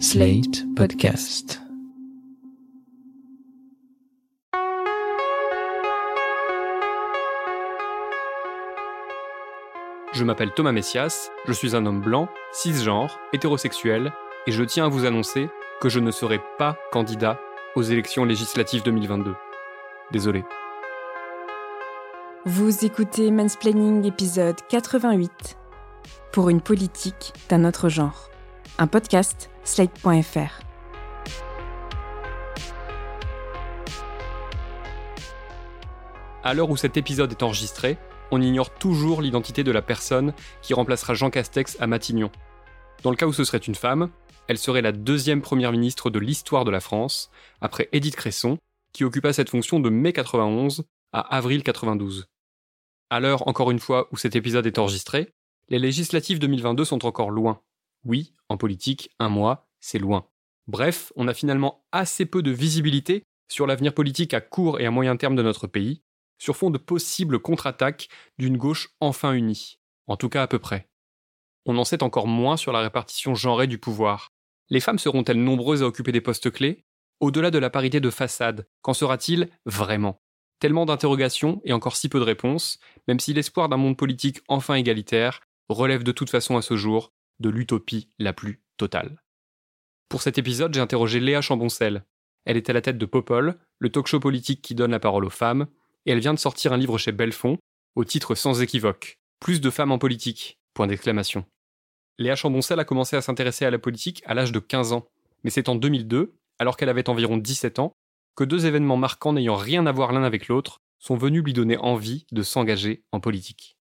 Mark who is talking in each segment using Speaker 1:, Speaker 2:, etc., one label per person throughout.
Speaker 1: Slate Podcast.
Speaker 2: Je m'appelle Thomas Messias, je suis un homme blanc, cisgenre, hétérosexuel, et je tiens à vous annoncer que je ne serai pas candidat aux élections législatives 2022. Désolé.
Speaker 3: Vous écoutez Mansplaining épisode 88 pour une politique d'un autre genre. Un podcast slate.fr.
Speaker 2: À l'heure où cet épisode est enregistré, on ignore toujours l'identité de la personne qui remplacera Jean Castex à Matignon. Dans le cas où ce serait une femme, elle serait la deuxième première ministre de l'histoire de la France, après Édith Cresson, qui occupa cette fonction de mai 91 à avril 92. À l'heure, encore une fois, où cet épisode est enregistré, les législatives 2022 sont encore loin. Oui, en politique, un mois, c'est loin. Bref, on a finalement assez peu de visibilité sur l'avenir politique à court et à moyen terme de notre pays, sur fond de possibles contre-attaques d'une gauche enfin unie, en tout cas à peu près. On en sait encore moins sur la répartition genrée du pouvoir. Les femmes seront-elles nombreuses à occuper des postes clés? Au-delà de la parité de façade, qu'en sera-t-il vraiment? Tellement d'interrogations et encore si peu de réponses, même si l'espoir d'un monde politique enfin égalitaire relève de toute façon à ce jour de l'utopie la plus totale. Pour cet épisode, j'ai interrogé Léa Chamboncel. Elle est à la tête de Popol, le talk-show politique qui donne la parole aux femmes, et elle vient de sortir un livre chez Belfond, au titre sans équivoque Plus de femmes en politique. Léa Chamboncel a commencé à s'intéresser à la politique à l'âge de 15 ans, mais c'est en 2002, alors qu'elle avait environ 17 ans, que deux événements marquants n'ayant rien à voir l'un avec l'autre sont venus lui donner envie de s'engager en politique.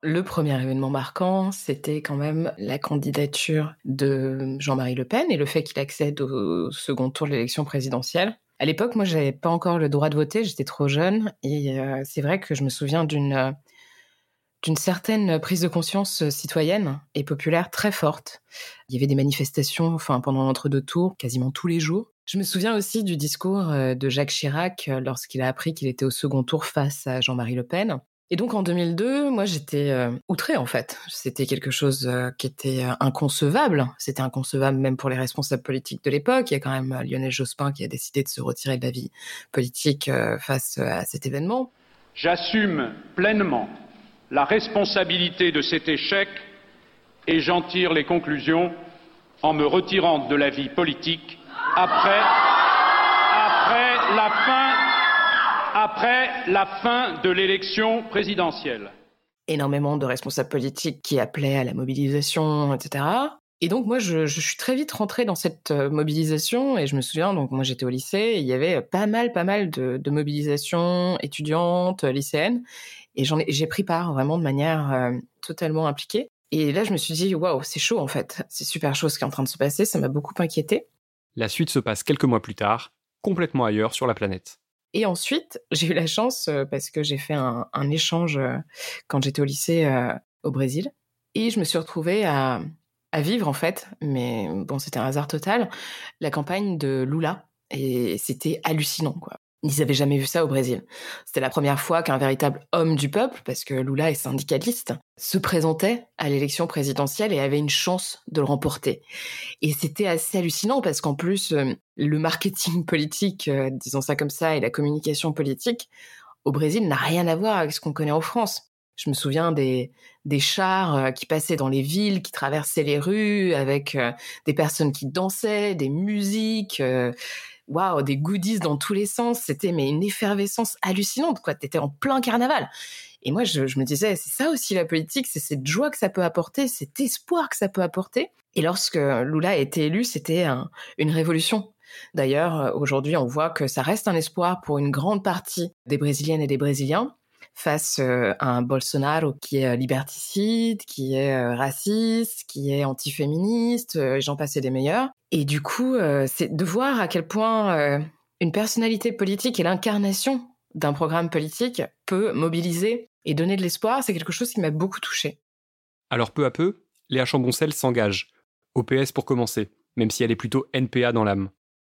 Speaker 4: Le premier événement marquant, c'était quand même la candidature de Jean-Marie Le Pen et le fait qu'il accède au second tour de l'élection présidentielle. À l'époque, moi, j'avais pas encore le droit de voter, j'étais trop jeune, et euh, c'est vrai que je me souviens d'une euh, certaine prise de conscience citoyenne et populaire très forte. Il y avait des manifestations, enfin pendant l'entre-deux tours, quasiment tous les jours. Je me souviens aussi du discours euh, de Jacques Chirac lorsqu'il a appris qu'il était au second tour face à Jean-Marie Le Pen. Et donc en 2002, moi j'étais euh, outrée en fait. C'était quelque chose euh, qui était euh, inconcevable. C'était inconcevable même pour les responsables politiques de l'époque. Il y a quand même Lionel Jospin qui a décidé de se retirer de la vie politique face à cet événement.
Speaker 5: J'assume pleinement la responsabilité de cet échec et j'en tire les conclusions en me retirant de la vie politique après, après la fin après la fin de l'élection présidentielle.
Speaker 4: Énormément de responsables politiques qui appelaient à la mobilisation, etc. Et donc moi, je, suis très vite rentrée dans cette euh, mobilisation et je me souviens, donc moi j'étais au lycée, il y avait pas mal, pas mal de, mobilisations étudiantes, lycéennes, et j'en j'ai pris part vraiment de manière euh, totalement impliquée. Et là, je me suis dit, waouh, c'est chaud en fait, c'est super chaud ce qui est en train de se passer, ça m'a beaucoup inquiété.
Speaker 2: La suite se passe quelques mois plus tard, complètement ailleurs sur la planète.
Speaker 4: Et ensuite, j'ai eu la chance, euh, parce que j'ai fait un, échange euh, quand j'étais au lycée euh, au Brésil, et je me suis retrouvée à, à vivre, en fait, mais bon, c'était un hasard total, la campagne de Lula. Et c'était hallucinant, quoi. Ils n'avaient jamais vu ça au Brésil. C'était la première fois qu'un véritable homme du peuple, parce que Lula est syndicaliste, se présentait à l'élection présidentielle et avait une chance de le remporter. Et c'était assez hallucinant parce qu'en plus, euh, le marketing politique, euh, disons ça comme ça, et la communication politique au Brésil n'a rien à voir avec ce qu'on connaît en France. Je me souviens des, chars euh, qui passaient dans les villes, qui traversaient les rues avec des personnes qui dansaient, des musiques waouh, des goodies dans tous les sens. C'était mais une effervescence hallucinante, quoi. T'étais en plein carnaval. Et moi, je, me disais, c'est ça aussi la politique, c'est cette joie que ça peut apporter, cet espoir que ça peut apporter. Et lorsque Lula a été élu, c'était une révolution. D'ailleurs, aujourd'hui, on voit que ça reste un espoir pour une grande partie des Brésiliennes et des Brésiliens face à un Bolsonaro qui est liberticide, qui est raciste, qui est antiféministe, j'en passais des meilleurs. Et du coup, c'est de voir à quel point une personnalité politique et l'incarnation d'un programme politique peut mobiliser et donner de l'espoir, c'est quelque chose qui m'a beaucoup touchée.
Speaker 2: Alors peu à peu, Léa Chamboncel s'engage, au PS pour commencer, même si elle est plutôt NPA dans l'âme.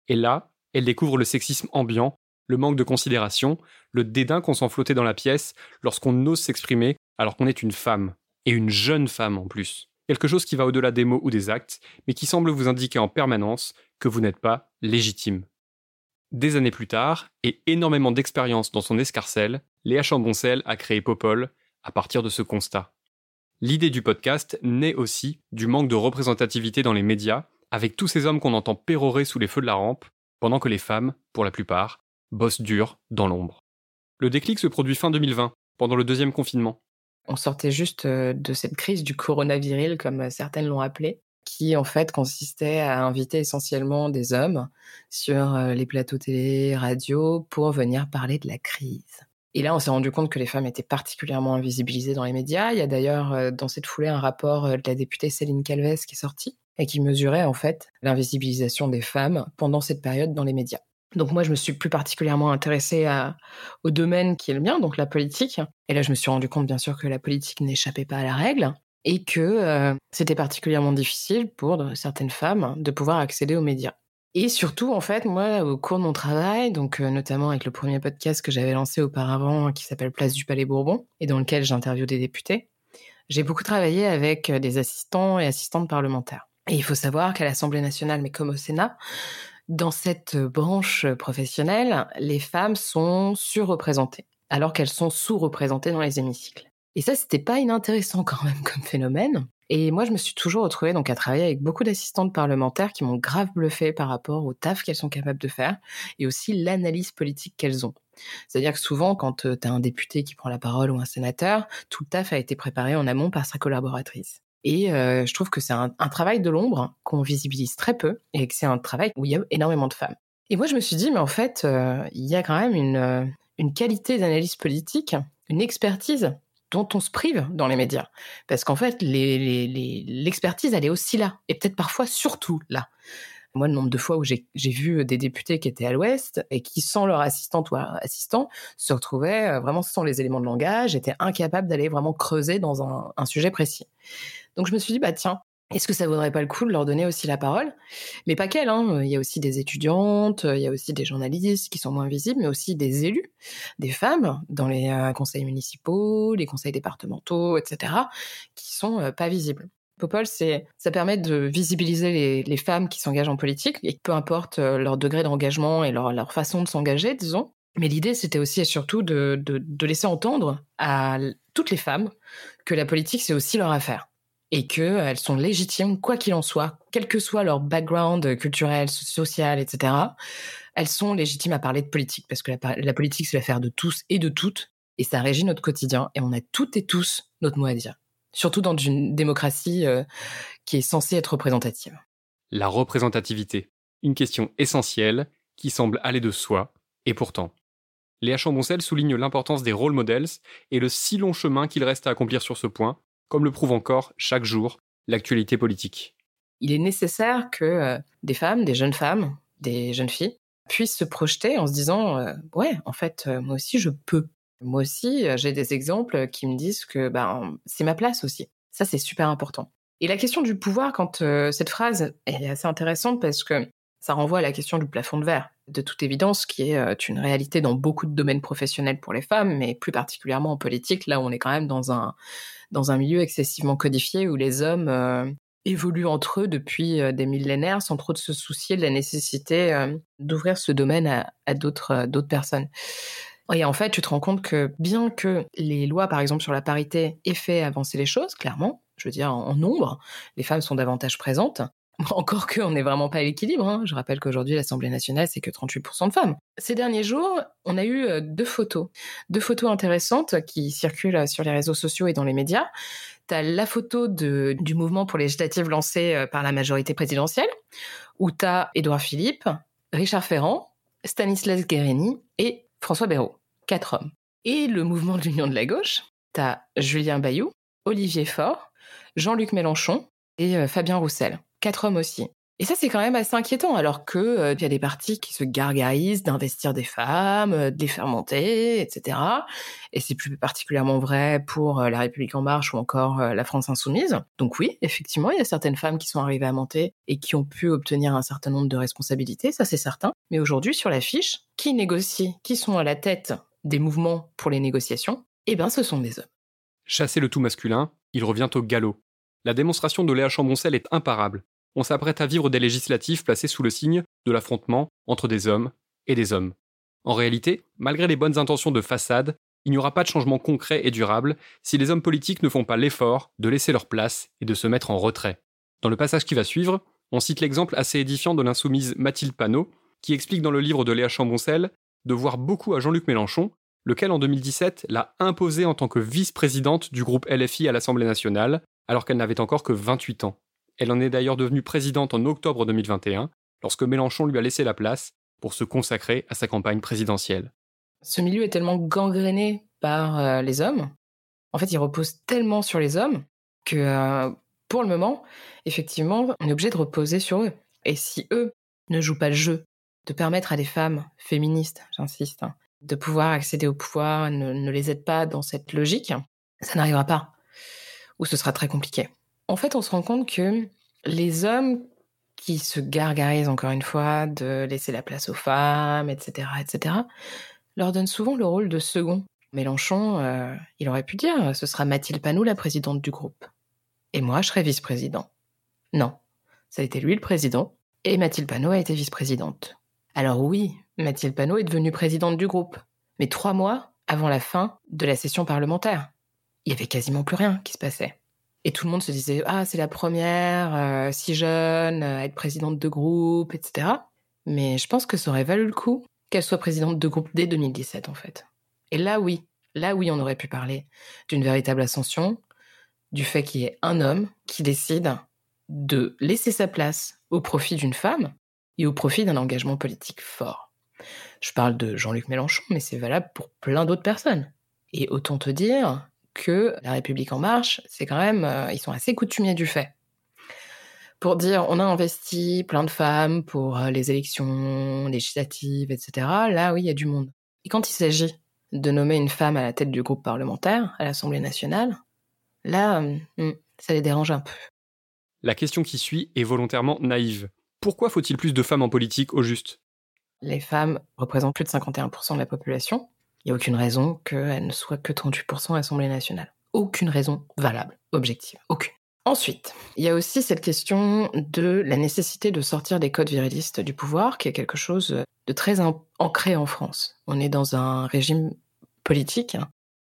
Speaker 2: Et là, elle découvre le sexisme ambiant le manque de considération, le dédain qu'on s'en flottait dans la pièce lorsqu'on ose s'exprimer alors qu'on est une femme, et une jeune femme en plus. quelque chose qui va au-delà des mots ou des actes, mais qui semble vous indiquer en permanence que vous n'êtes pas légitime. Des années plus tard, et énormément d'expérience dans son escarcelle, Léa Chamboncel a créé Popol à partir de ce constat. L'idée du podcast naît aussi du manque de représentativité dans les médias, avec tous ces hommes qu'on entend pérorer sous les feux de la rampe, pendant que les femmes, pour la plupart, bossent dur dans l'ombre. Le déclic se produit fin 2020, pendant le deuxième confinement.
Speaker 4: On sortait juste euh, de cette crise du coronaviril, comme euh, certaines l'ont appelé, qui en fait consistait à inviter essentiellement des hommes sur euh, les plateaux télé, radio, pour venir parler de la crise. Et là, on s'est rendu compte que les femmes étaient particulièrement invisibilisées dans les médias. Il y a d'ailleurs dans cette foulée un rapport de la députée Céline Calves qui est sorti et qui mesurait en fait l'invisibilisation des femmes pendant cette période dans les médias. Donc moi, je me suis plus particulièrement intéressée au domaine qui est le mien, donc la politique. Et là, je me suis rendu compte, bien sûr, que la politique n'échappait pas à la règle et que euh, c'était particulièrement difficile pour certaines femmes de pouvoir accéder aux médias. Et surtout, en fait, moi, au cours de mon travail, donc euh, notamment avec le premier podcast que j'avais lancé auparavant, qui s'appelle Place du Palais Bourbon, et dans lequel j'interviewe des députés, j'ai beaucoup travaillé avec euh, des assistants et assistantes parlementaires. Et il faut savoir qu'à l'Assemblée nationale, mais comme au Sénat, dans cette branche professionnelle, les femmes sont surreprésentées, alors qu'elles sont sous-représentées dans les hémicycles. Et ça, c'était pas inintéressant quand même comme phénomène. Et moi, je me suis toujours retrouvée donc à travailler avec beaucoup d'assistantes parlementaires qui m'ont grave bluffé par rapport au taf qu'elles sont capables de faire et aussi l'analyse politique qu'elles ont. C'est-à-dire que souvent, quand tu as un député qui prend la parole ou un sénateur, tout le taf a été préparé en amont par sa collaboratrice. Et euh, je trouve que c'est un, travail de l'ombre qu'on visibilise très peu et que c'est un travail où il y a énormément de femmes. Et moi, je me suis dit, mais en fait, euh, il y a quand même une, euh, une qualité d'analyse politique, une expertise dont on se prive dans les médias. Parce qu'en fait, l'expertise, elle est aussi là, et peut-être parfois surtout là. Moi, le nombre de fois où j'ai vu des députés qui étaient à l'ouest et qui, sans leur assistante ou assistant, se retrouvaient vraiment sans les éléments de langage, étaient incapables d'aller vraiment creuser dans un sujet précis. Donc je me suis dit, bah tiens, est-ce que ça vaudrait pas le coup de leur donner aussi la parole? Mais pas qu'elles, hein. il y a aussi des étudiantes, il y a aussi des journalistes qui sont moins visibles, mais aussi des élus, des femmes dans les euh, conseils municipaux, les conseils départementaux, etc., qui sont euh, pas visibles. Popol, c'est, ça permet de visibiliser les, femmes qui s'engagent en politique, et peu importe euh, leur degré d'engagement et leur, façon de s'engager, disons. Mais l'idée, c'était aussi et surtout de, de laisser entendre à toutes les femmes que la politique, c'est aussi leur affaire et qu'elles sont légitimes, quoi qu'il en soit, quel que soit leur background culturel, social, etc. Elles sont légitimes à parler de politique, parce que la, politique, c'est l'affaire de tous et de toutes, et ça régit notre quotidien, et on a toutes et tous notre mot à dire. Surtout dans une démocratie euh, qui est censée être représentative.
Speaker 2: La représentativité, une question essentielle qui semble aller de soi, et pourtant. Léa Chamboncel souligne l'importance des role models et le si long chemin qu'il reste à accomplir sur ce point, comme le prouve encore chaque jour l'actualité politique.
Speaker 4: Il est nécessaire que euh, des femmes, des jeunes femmes, des jeunes filles puissent se projeter en se disant euh, ouais, en fait, euh, moi aussi je peux. Moi aussi, j'ai des exemples qui me disent que ben, c'est ma place aussi. Ça, c'est super important. Et la question du pouvoir, quand cette phrase est assez intéressante parce que ça renvoie à la question du plafond de verre, de toute évidence, qui est une réalité dans beaucoup de domaines professionnels pour les femmes, mais plus particulièrement en politique, là on est quand même dans un, dans un milieu excessivement codifié où les hommes euh, évoluent entre eux depuis euh, des millénaires sans trop de se soucier de la nécessité euh, d'ouvrir ce domaine à, d'autres d'autres personnes. Et en fait, tu te rends compte que bien que les lois, par exemple, sur la parité aient fait avancer les choses, clairement, je veux dire, en nombre, les femmes sont davantage présentes, Encore qu'on n'est vraiment pas à l'équilibre. Hein. Je rappelle qu'aujourd'hui, l'Assemblée nationale, c'est que 38% de femmes. Ces derniers jours, on a eu euh, deux photos. Deux photos intéressantes qui circulent sur les réseaux sociaux et dans les médias. Tu as la photo du mouvement pour législatives lancé euh, par la majorité présidentielle, où tu as Édouard Philippe, Richard Ferrand, Stanislas Guérini et François Bayrou. Quatre hommes. Et le mouvement de l'Union de la gauche, tu as Julien Bayou, Olivier Faure, Jean-Luc Mélenchon et euh, Fabien Roussel quatre hommes aussi. Et ça, c'est quand même assez inquiétant, alors que euh, il y a des partis qui se gargarisent d'investir des femmes, euh, de les faire monter, etc. Et c'est plus particulièrement vrai pour euh, La République en marche ou encore la France insoumise. Donc oui, effectivement, il y a certaines femmes qui sont arrivées à monter et qui ont pu obtenir un certain nombre de responsabilités, ça c'est certain. Mais aujourd'hui, sur la fiche, qui négocie, qui sont à la tête des mouvements pour les négociations? Eh bien, ce sont des hommes.
Speaker 2: Chasser le tout masculin, il revient au galop La démonstration de Léa Chamboncel est imparable. On s'apprête à vivre des législatives placées sous le signe de l'affrontement entre des hommes et des hommes. En réalité, malgré les bonnes intentions de façade, il n'y aura pas de changement concret et durable si les hommes politiques ne font pas l'effort de laisser leur place et de se mettre en retrait. Dans le passage qui va suivre, on cite l'exemple assez édifiant de l'insoumise Mathilde Panot, qui explique dans le livre de Léa Chamboncel de voir beaucoup à Jean-Luc Mélenchon, lequel en 2017 l'a imposé en tant que vice-présidente du groupe LFI à l'Assemblée nationale, alors qu'elle n'avait encore que 28 ans. Elle en est d'ailleurs devenue présidente en octobre 2021, lorsque Mélenchon lui a laissé la place pour se consacrer à sa campagne présidentielle.
Speaker 4: Ce milieu est tellement gangréné par euh, les hommes, en fait il repose tellement sur les hommes, que euh, pour le moment, effectivement, on est obligé de reposer sur eux. Et si eux ne jouent pas le jeu de permettre à des femmes féministes, j'insiste, hein, de pouvoir accéder au pouvoir, ne, les aident pas dans cette logique, ça n'arrivera pas. Ou ce sera très compliqué. En fait, on se rend compte que les hommes qui se gargarisent encore une fois de laisser la place aux femmes, etc., etc., leur donnent souvent le rôle de second. Mélenchon, euh, il aurait pu dire, ce sera Mathilde Panou la présidente du groupe. Et moi, je serai vice-président. Non, ça a été lui le président, et Mathilde Panot a été vice-présidente. Alors oui, Mathilde Panot est devenue présidente du groupe, mais trois mois avant la fin de la session parlementaire. Il y avait quasiment plus rien qui se passait. Et tout le monde se disait ah c'est la première euh, si jeune à être présidente de groupe, etc. Mais je pense que ça aurait valu le coup qu'elle soit présidente de groupe dès 2017 en fait. Et là oui, là oui on aurait pu parler d'une véritable ascension, du fait qu'il y ait un homme qui décide de laisser sa place au profit d'une femme et au profit d'un engagement politique fort. Je parle de Jean-Luc Mélenchon, mais c'est valable pour plein d'autres personnes. Et autant te dire que la République en marche, c'est quand même, euh, ils sont assez coutumiers du fait. Pour dire, on a investi plein de femmes pour euh, les élections législatives, etc. Là, oui, il y a du monde. Et quand il s'agit de nommer une femme à la tête du groupe parlementaire à l'Assemblée nationale, Là, euh, hmm, ça les dérange un peu.
Speaker 2: La question qui suit est volontairement naïve. Pourquoi faut-il plus de femmes en politique au juste?
Speaker 4: Les femmes représentent plus de 51% de la population. Il n'y a aucune raison qu'elles ne soient que 38% à l'Assemblée nationale. Aucune raison valable, objective, aucune. Ensuite, il y a aussi cette question de la nécessité de sortir des codes virilistes du pouvoir, qui est quelque chose de très ancré en France. On est dans un régime politique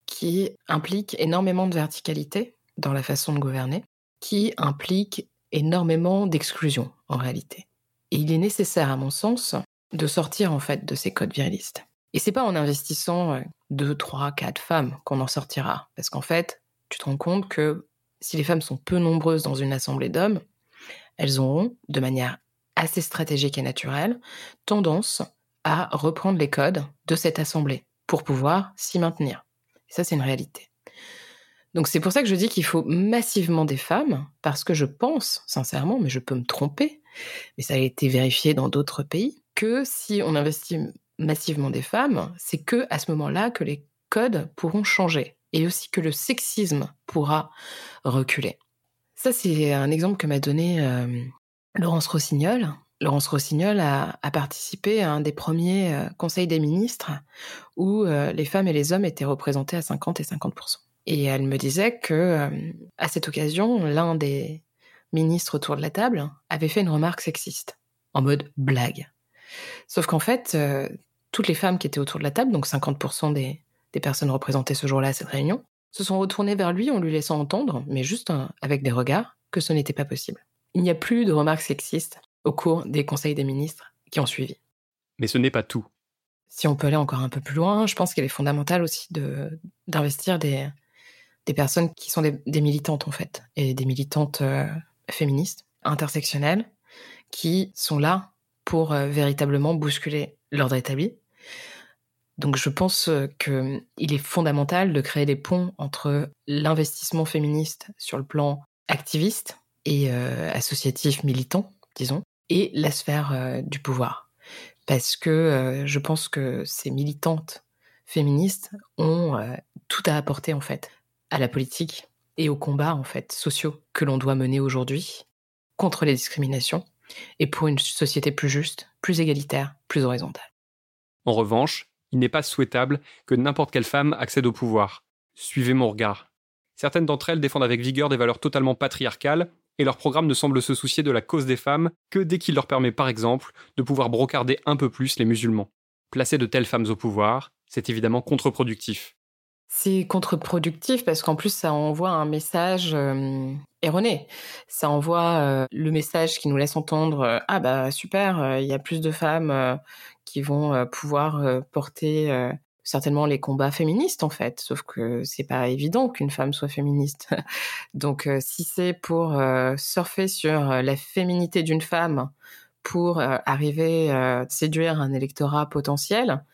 Speaker 4: qui implique énormément de verticalité dans la façon de gouverner, qui implique énormément d'exclusion en réalité. Et il est nécessaire, à mon sens, de sortir en fait de ces codes virilistes. Et c'est pas en investissant euh, deux, trois, quatre femmes qu'on en sortira, parce qu'en fait, tu te rends compte que si les femmes sont peu nombreuses dans une assemblée d'hommes, elles auront, de manière assez stratégique et naturelle, tendance à reprendre les codes de cette assemblée pour pouvoir s'y maintenir ça, c'est une réalité. Donc c'est pour ça que je dis qu'il faut massivement des femmes, parce que je pense, sincèrement, mais je peux me tromper, mais ça a été vérifié dans d'autres pays, que si on investit massivement des femmes, c'est que à ce moment-là que les codes pourront changer et aussi que le sexisme pourra reculer. Ça, c'est un exemple que m'a donné euh, Laurence Rossignol, Laurence Rossignol a, participé à un des premiers euh, conseils des ministres où euh, les femmes et les hommes étaient représentés à 50 et 50 Et elle me disait que à cette occasion, l'un des ministres autour de la table avait fait une remarque sexiste en mode blague. Sauf qu'en fait, toutes les femmes qui étaient autour de la table, donc 50 des, des personnes représentées ce jour-là à cette réunion, se sont retournées vers lui en lui laissant entendre, mais juste avec des regards, que ce n'était pas possible. Il n'y a plus de remarques sexistes au cours des conseils des ministres qui ont suivi.
Speaker 2: Mais ce n'est pas tout.
Speaker 4: Si on peut aller encore un peu plus loin, je pense qu'il est fondamental aussi d'investir des, des personnes qui sont des, militantes en fait, et des militantes euh, féministes, intersectionnelles, qui sont là pour euh, véritablement bousculer l'ordre établi. Donc je pense euh, qu'il est fondamental de créer des ponts entre l'investissement féministe sur le plan activiste et associatif militant, disons, et la sphère euh, du pouvoir. Parce que euh, je pense que ces militantes féministes ont euh, tout à apporter en fait à la politique et aux combats en fait sociaux que l'on doit mener aujourd'hui contre les discriminations et pour une société plus juste, plus égalitaire, plus horizontale.
Speaker 2: En revanche, il n'est pas souhaitable que n'importe quelle femme accède au pouvoir. Suivez mon regard. Certaines d'entre elles défendent avec vigueur des valeurs totalement patriarcales, et leur programme ne semble se soucier de la cause des femmes que dès qu'il leur permet par exemple de pouvoir brocarder un peu plus les musulmans. Placer de telles femmes au pouvoir, c'est évidemment contre-productif.
Speaker 4: C'est contre-productif parce qu'en plus ça envoie un message erroné. Ça envoie le message qui nous laisse entendre ah bah super, il y a plus de femmes qui vont pouvoir porter certainement les combats féministes en fait, sauf que c'est pas évident qu'une femme soit féministe. Donc si c'est pour surfer sur la féminité d'une femme pour arriver à séduire un électorat potentiel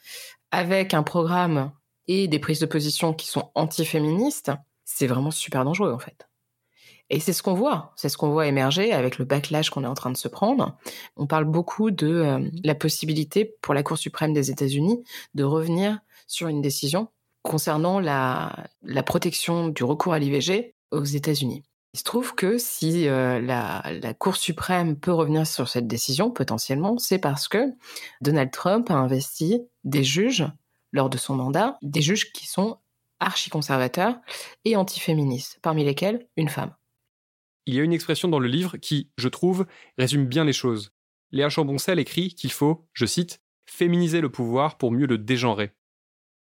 Speaker 4: avec un programme et des prises de position qui sont anti-féministes, c'est vraiment super dangereux en fait. Et c'est ce qu'on voit, c'est ce qu'on voit émerger avec le backlash qu'on est en train de se prendre. On parle beaucoup de euh, la possibilité pour la Cour suprême des États-Unis de revenir sur une décision concernant la, protection du recours à l'IVG aux États-Unis. Il se trouve que si euh, la, Cour suprême peut revenir sur cette décision, potentiellement, c'est parce que Donald Trump a investi des juges lors de son mandat, des juges qui sont archi-conservateurs et antiféministes, parmi lesquels une femme.
Speaker 2: Il y a une expression dans le livre qui, je trouve, résume bien les choses. Léa Chamboncel écrit qu'il faut, je cite, féminiser le pouvoir pour mieux le dégenrer.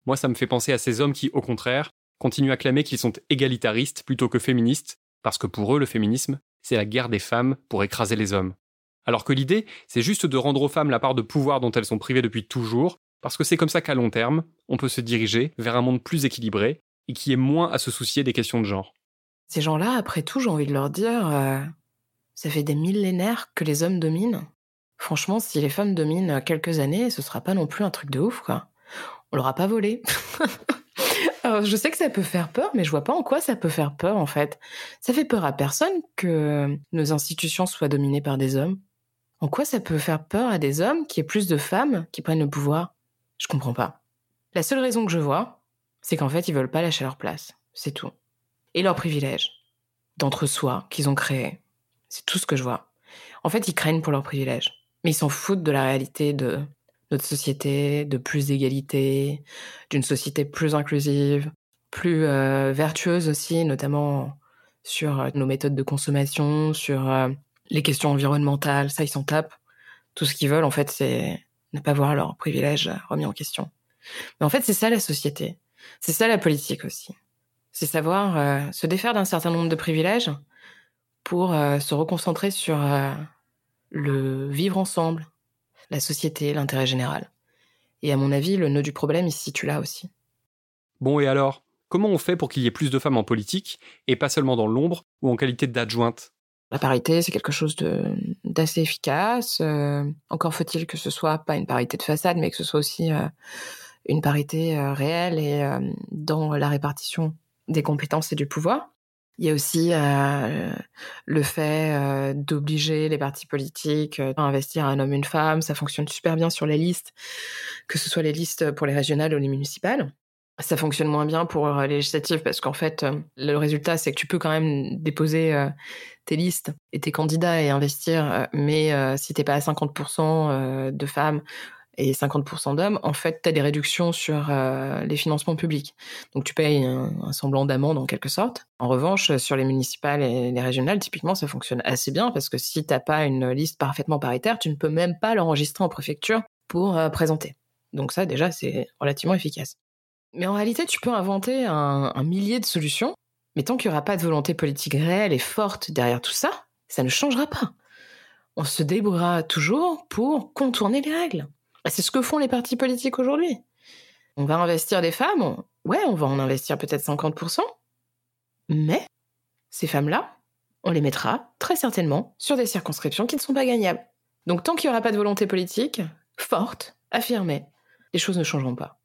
Speaker 2: Moi, ça me fait penser à ces hommes qui, au contraire, continuent à clamer qu'ils sont égalitaristes plutôt que féministes, parce que pour eux, le féminisme, c'est la guerre des femmes pour écraser les hommes. Alors que l'idée, c'est juste de rendre aux femmes la part de pouvoir dont elles sont privées depuis toujours, parce que c'est comme ça qu'à long terme, on peut se diriger vers un monde plus équilibré et qui est moins à se soucier des questions de genre.
Speaker 4: Ces gens-là, après tout, j'ai envie de leur dire, euh, ça fait des millénaires que les hommes dominent. Franchement, si les femmes dominent quelques années, ce sera pas non plus un truc de ouf, quoi. On l'aura pas volé. Alors, je sais que ça peut faire peur, mais je vois pas en quoi ça peut faire peur, en fait. Ça fait peur à personne que nos institutions soient dominées par des hommes. En quoi ça peut faire peur à des hommes qu'il y ait plus de femmes qui prennent le pouvoir? Je comprends pas. La seule raison que je vois, c'est qu'en fait, ils veulent pas lâcher leur place. C'est tout. Et leur privilège. D'entre-soi qu'ils ont créé. C'est tout ce que je vois. En fait, ils craignent pour leur privilège. Mais ils s'en foutent de la réalité de notre société, de plus d'égalité, d'une société plus inclusive, plus euh, vertueuse aussi, notamment sur euh, nos méthodes de consommation, sur euh, les questions environnementales. Ça, ils s'en tapent. Tout ce qu'ils veulent, en fait, c'est ne pas voir leurs privilèges remis en question. Mais en fait, c'est ça la société. C'est ça la politique aussi. C'est savoir euh, se défaire d'un certain nombre de privilèges pour euh, se reconcentrer sur euh, le vivre ensemble, la société, l'intérêt général. Et à mon avis, le nœud du problème, il se situe là aussi.
Speaker 2: Bon, et alors Comment on fait pour qu'il y ait plus de femmes en politique, et pas seulement dans l'ombre ou en qualité d'adjointe?
Speaker 4: La parité, c'est quelque chose d'assez efficace. Euh, encore faut-il que ce soit pas une parité de façade, mais que ce soit aussi euh, une parité euh, réelle et dans la répartition des compétences et du pouvoir. Il y a aussi le fait d'obliger les partis politiques à investir un homme, une femme. Ça fonctionne super bien sur les listes, que ce soit les listes pour les régionales ou les municipales. Ça fonctionne moins bien pour les législatives parce qu'en fait, le résultat, c'est que tu peux quand même déposer tes listes et tes candidats et investir, euh, mais euh, si t'es pas à 50% euh, de femmes et 50% d'hommes, en fait, tu as des réductions sur les financements publics. Donc tu payes un, semblant d'amende en quelque sorte. En revanche, sur les municipales et les régionales, typiquement, ça fonctionne assez bien parce que si t'as pas une liste parfaitement paritaire, tu ne peux même pas l'enregistrer en préfecture pour présenter. Donc ça, déjà, c'est relativement efficace. Mais en réalité, tu peux inventer un, millier de solutions mais tant qu'il n'y aura pas de volonté politique réelle et forte derrière tout ça, ça ne changera pas. On se débrouillera toujours pour contourner les règles. C'est ce que font les partis politiques aujourd'hui. On va investir des femmes, ouais, on va en investir peut-être 50%, mais ces femmes-là, on les mettra très certainement sur des circonscriptions qui ne sont pas gagnables. Donc tant qu'il n'y aura pas de volonté politique forte, affirmée, les choses ne changeront pas.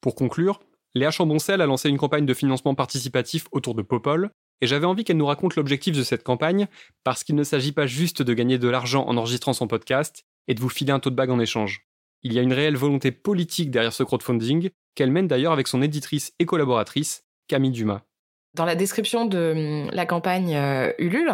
Speaker 2: Pour conclure, Léa Chamboncel a lancé une campagne de financement participatif autour de Popol, et j'avais envie qu'elle nous raconte l'objectif de cette campagne, parce qu'il ne s'agit pas juste de gagner de l'argent en enregistrant son podcast et de vous filer un taux de bague en échange. Il y a une réelle volonté politique derrière ce crowdfunding, qu'elle mène d'ailleurs avec son éditrice et collaboratrice, Camille Dumas.
Speaker 4: Dans la description de hum, la campagne euh, Ulule,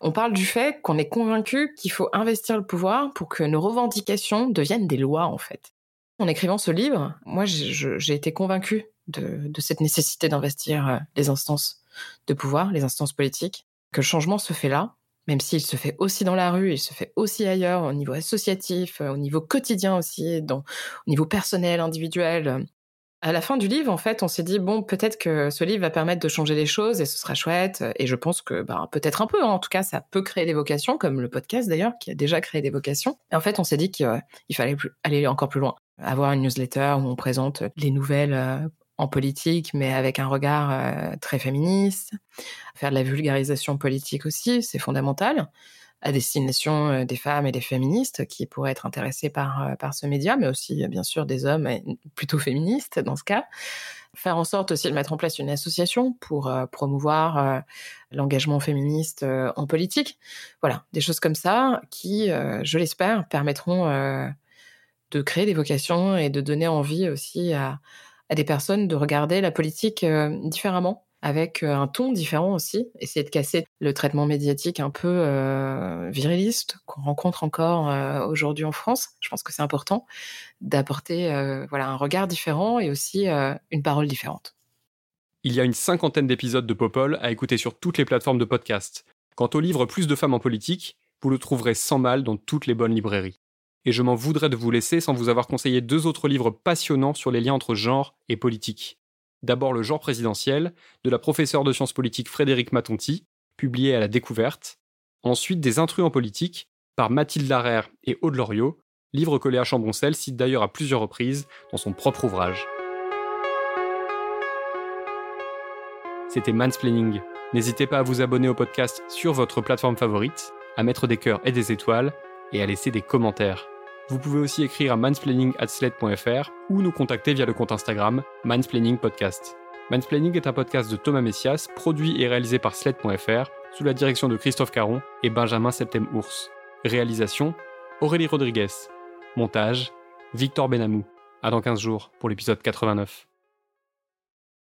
Speaker 4: on parle du fait qu'on est convaincu qu'il faut investir le pouvoir pour que nos revendications deviennent des lois en fait. En écrivant ce livre, moi, j'ai été convaincue de, cette nécessité d'investir les instances de pouvoir, les instances politiques, que le changement se fait là, même s'il se fait aussi dans la rue, il se fait aussi ailleurs, au niveau associatif, au niveau quotidien aussi, au niveau personnel, individuel. À la fin du livre, en fait, on s'est dit bon, peut-être que ce livre va permettre de changer les choses et ce sera chouette. Et je pense que, bah, peut-être un peu. Hein. En tout cas, ça peut créer des vocations, comme le podcast d'ailleurs, qui a déjà créé des vocations. Et en fait, on s'est dit qu'il fallait aller encore plus loin, avoir une newsletter où on présente les nouvelles euh, en politique, mais avec un regard euh, très féministe. Faire de la vulgarisation politique aussi, c'est fondamental à destination euh, des femmes et des féministes qui pourraient être intéressées par, par ce média, mais aussi bien sûr des hommes plutôt féministes dans ce cas. Faire en sorte aussi de mettre en place une association pour promouvoir l'engagement féministe en politique. Voilà, des choses comme ça qui, je l'espère, permettront de créer des vocations et de donner envie aussi à, des personnes de regarder la politique euh, différemment avec euh, un ton différent aussi, essayer de casser le traitement médiatique un peu euh, viriliste qu'on rencontre encore aujourd'hui en France. Je pense que c'est important d'apporter voilà un regard différent et aussi une parole différente.
Speaker 2: Il y a une cinquantaine d'épisodes de Popol à écouter sur toutes les plateformes de podcast. Quant au livre Plus de femmes en politique, vous le trouverez sans mal dans toutes les bonnes librairies et je m'en voudrais de vous laisser sans vous avoir conseillé deux autres livres passionnants sur les liens entre genre et politique. D'abord Le genre présidentiel, de la professeure de sciences politiques Frédéric Matonti, publié à la découverte. Ensuite Des intrus en politique, par Mathilde Larère et Aude Loriot, livre que Léa Chamboncel cite d'ailleurs à plusieurs reprises dans son propre ouvrage. C'était Mansplaining. N'hésitez pas à vous abonner au podcast sur votre plateforme favorite, à mettre des cœurs et des étoiles, et à laisser des commentaires. Vous pouvez aussi écrire à mansplaining.sled.fr ou nous contacter via le compte Instagram Mansplaining Podcast. Mansplaining est un podcast de Thomas Messias, produit et réalisé par sled.fr, sous la direction de Christophe Caron et Benjamin Septem-Ours. Réalisation Aurélie Rodriguez. Montage Victor Benamou. À dans 15 jours pour l'épisode 89.